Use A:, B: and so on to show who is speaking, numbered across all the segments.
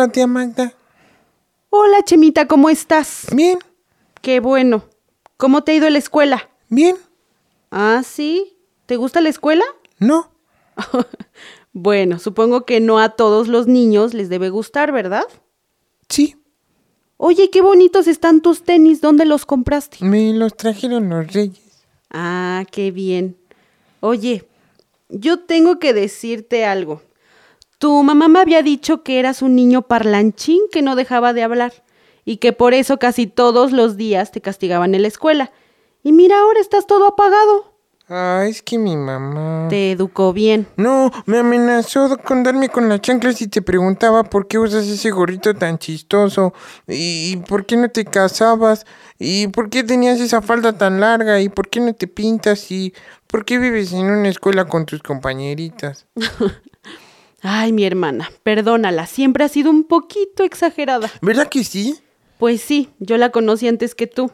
A: Hola, tía Magda.
B: Hola, Chemita, ¿cómo estás?
A: Bien,
B: Qué bueno. ¿Cómo te ha ido en la escuela?
A: bien.
B: Ah, sí. ¿Te gusta la escuela?
A: No,
B: Bueno, supongo que no a todos los niños les debe gustar, ¿verdad?
A: sí,
B: Oye, qué bonitos están tus tenis. ¿Dónde los compraste?
A: me los trajeron los reyes.
B: Ah, qué bien. Oye, yo tengo que decirte algo. Tu mamá me había dicho que eras un niño parlanchín que no dejaba de hablar y que por eso casi todos los días te castigaban en la escuela. Y mira, ahora estás todo apagado.
A: Ah, es que mi mamá...
B: Te educó bien.
A: No, me amenazó con darme con las chanclas y te preguntaba por qué usas ese gorrito tan chistoso y por qué no te casabas y por qué tenías esa falda tan larga y por qué no te pintas y por qué vives en una escuela con tus compañeritas.
B: Ay, mi hermana, perdónala, siempre ha sido un poquito exagerada.
A: ¿Verdad que sí?
B: Pues sí, yo la conocí antes que tú.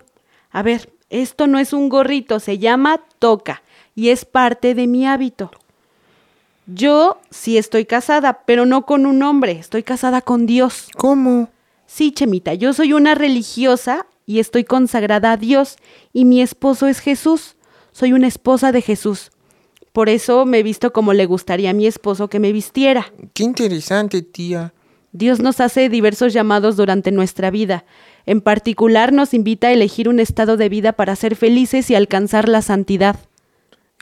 B: A ver, esto no es un gorrito, se llama toca y es parte de mi hábito. Yo sí estoy casada, pero no con un hombre, estoy casada con Dios.
A: ¿Cómo?
B: Sí, Chemita, yo soy una religiosa y estoy consagrada a Dios y mi esposo es Jesús. Soy una esposa de Jesús. Por eso me he visto como le gustaría a mi esposo que me vistiera.
A: Qué interesante, tía.
B: Dios nos hace diversos llamados durante nuestra vida. En particular nos invita a elegir un estado de vida para ser felices y alcanzar la santidad.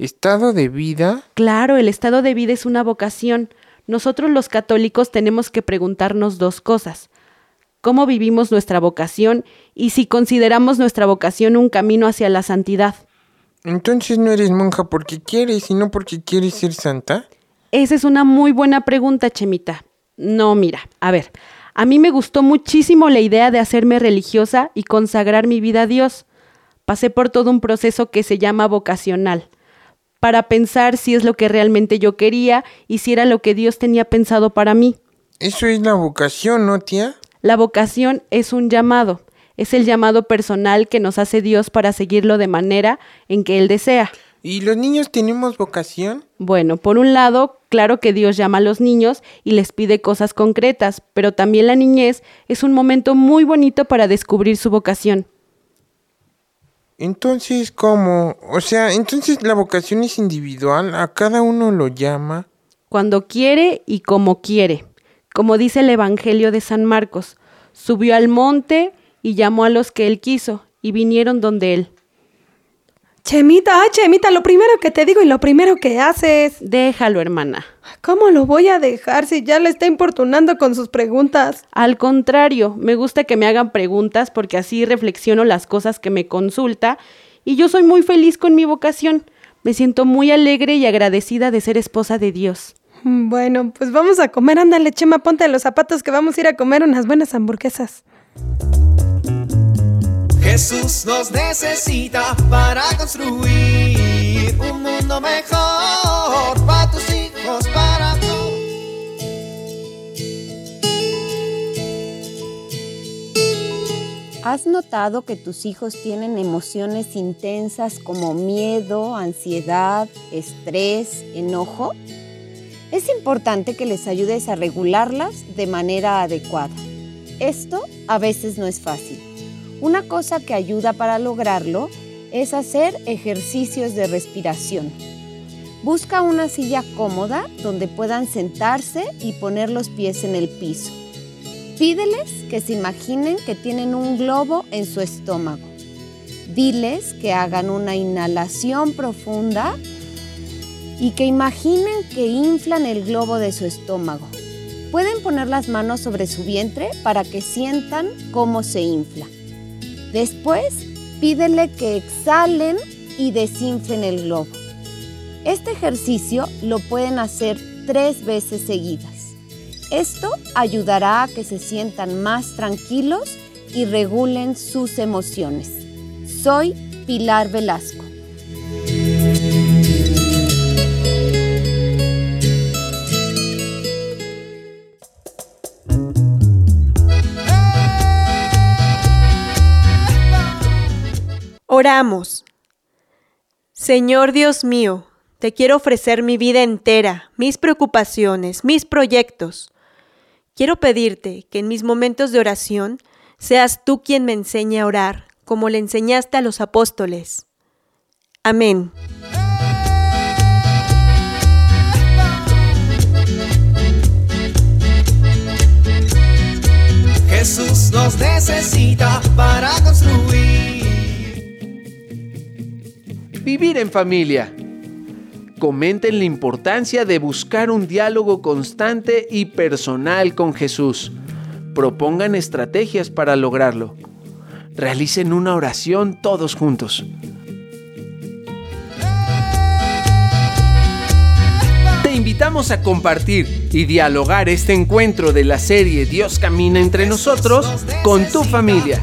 A: ¿Estado de vida?
B: Claro, el estado de vida es una vocación. Nosotros los católicos tenemos que preguntarnos dos cosas. ¿Cómo vivimos nuestra vocación y si consideramos nuestra vocación un camino hacia la santidad?
A: Entonces no eres monja porque quieres y no porque quieres ser santa.
B: Esa es una muy buena pregunta, Chemita. No, mira, a ver, a mí me gustó muchísimo la idea de hacerme religiosa y consagrar mi vida a Dios. Pasé por todo un proceso que se llama vocacional, para pensar si es lo que realmente yo quería y si era lo que Dios tenía pensado para mí.
A: Eso es la vocación, ¿no, tía?
B: La vocación es un llamado, es el llamado personal que nos hace Dios para seguirlo de manera en que Él desea.
A: ¿Y los niños tenemos vocación?
B: Bueno, por un lado, claro que Dios llama a los niños y les pide cosas concretas, pero también la niñez es un momento muy bonito para descubrir su vocación.
A: Entonces, ¿cómo? O sea, entonces la vocación es individual, a cada uno lo llama.
B: Cuando quiere y como quiere. Como dice el Evangelio de San Marcos, subió al monte y llamó a los que él quiso, y vinieron donde él.
C: Chemita, ay, Chemita, lo primero que te digo y lo primero que haces.
B: Déjalo, hermana.
C: ¿Cómo lo voy a dejar si ya le está importunando con sus preguntas?
B: Al contrario, me gusta que me hagan preguntas porque así reflexiono las cosas que me consulta y yo soy muy feliz con mi vocación. Me siento muy alegre y agradecida de ser esposa de Dios.
C: Mm, Bueno, pues vamos a comer. Ándale, Chema, ponte los zapatos que vamos a ir a comer unas buenas hamburguesas.
D: Jesús nos necesita para construir un mundo mejor para tus hijos, para.
E: ¿Has notado que tus hijos tienen emociones intensas como miedo, ansiedad, estrés, enojo? Es importante que les ayudes a regularlas de manera adecuada. Esto a veces no es fácil. Una cosa que ayuda para lograrlo es hacer ejercicios de respiración. Busca una silla cómoda donde puedan sentarse y poner los pies en el piso. Pídeles que se imaginen que tienen un globo en su estómago. Diles que hagan una inhalación profunda y que imaginen que inflan el globo de su estómago. Pueden poner las manos sobre su vientre para que sientan cómo se infla. Después, pídele que exhalen y desinflen el globo. Este ejercicio lo pueden hacer tres veces seguidas. Esto ayudará a que se sientan más tranquilos y regulen sus emociones. Soy Pilar Velasco.
F: Oramos. Señor Dios mío, te quiero ofrecer mi vida entera, mis preocupaciones, mis proyectos. Quiero pedirte que en mis momentos de oración seas tú quien me enseñe a orar, como le enseñaste a los apóstoles. Amén.
D: Jesús nos necesita para construir.
G: Vivir en familia. Comenten la importancia de buscar un diálogo constante y personal con Jesús. Propongan estrategias para lograrlo. Realicen una oración todos juntos. Te invitamos a compartir y dialogar este encuentro de la serie Dios camina entre nosotros con tu familia.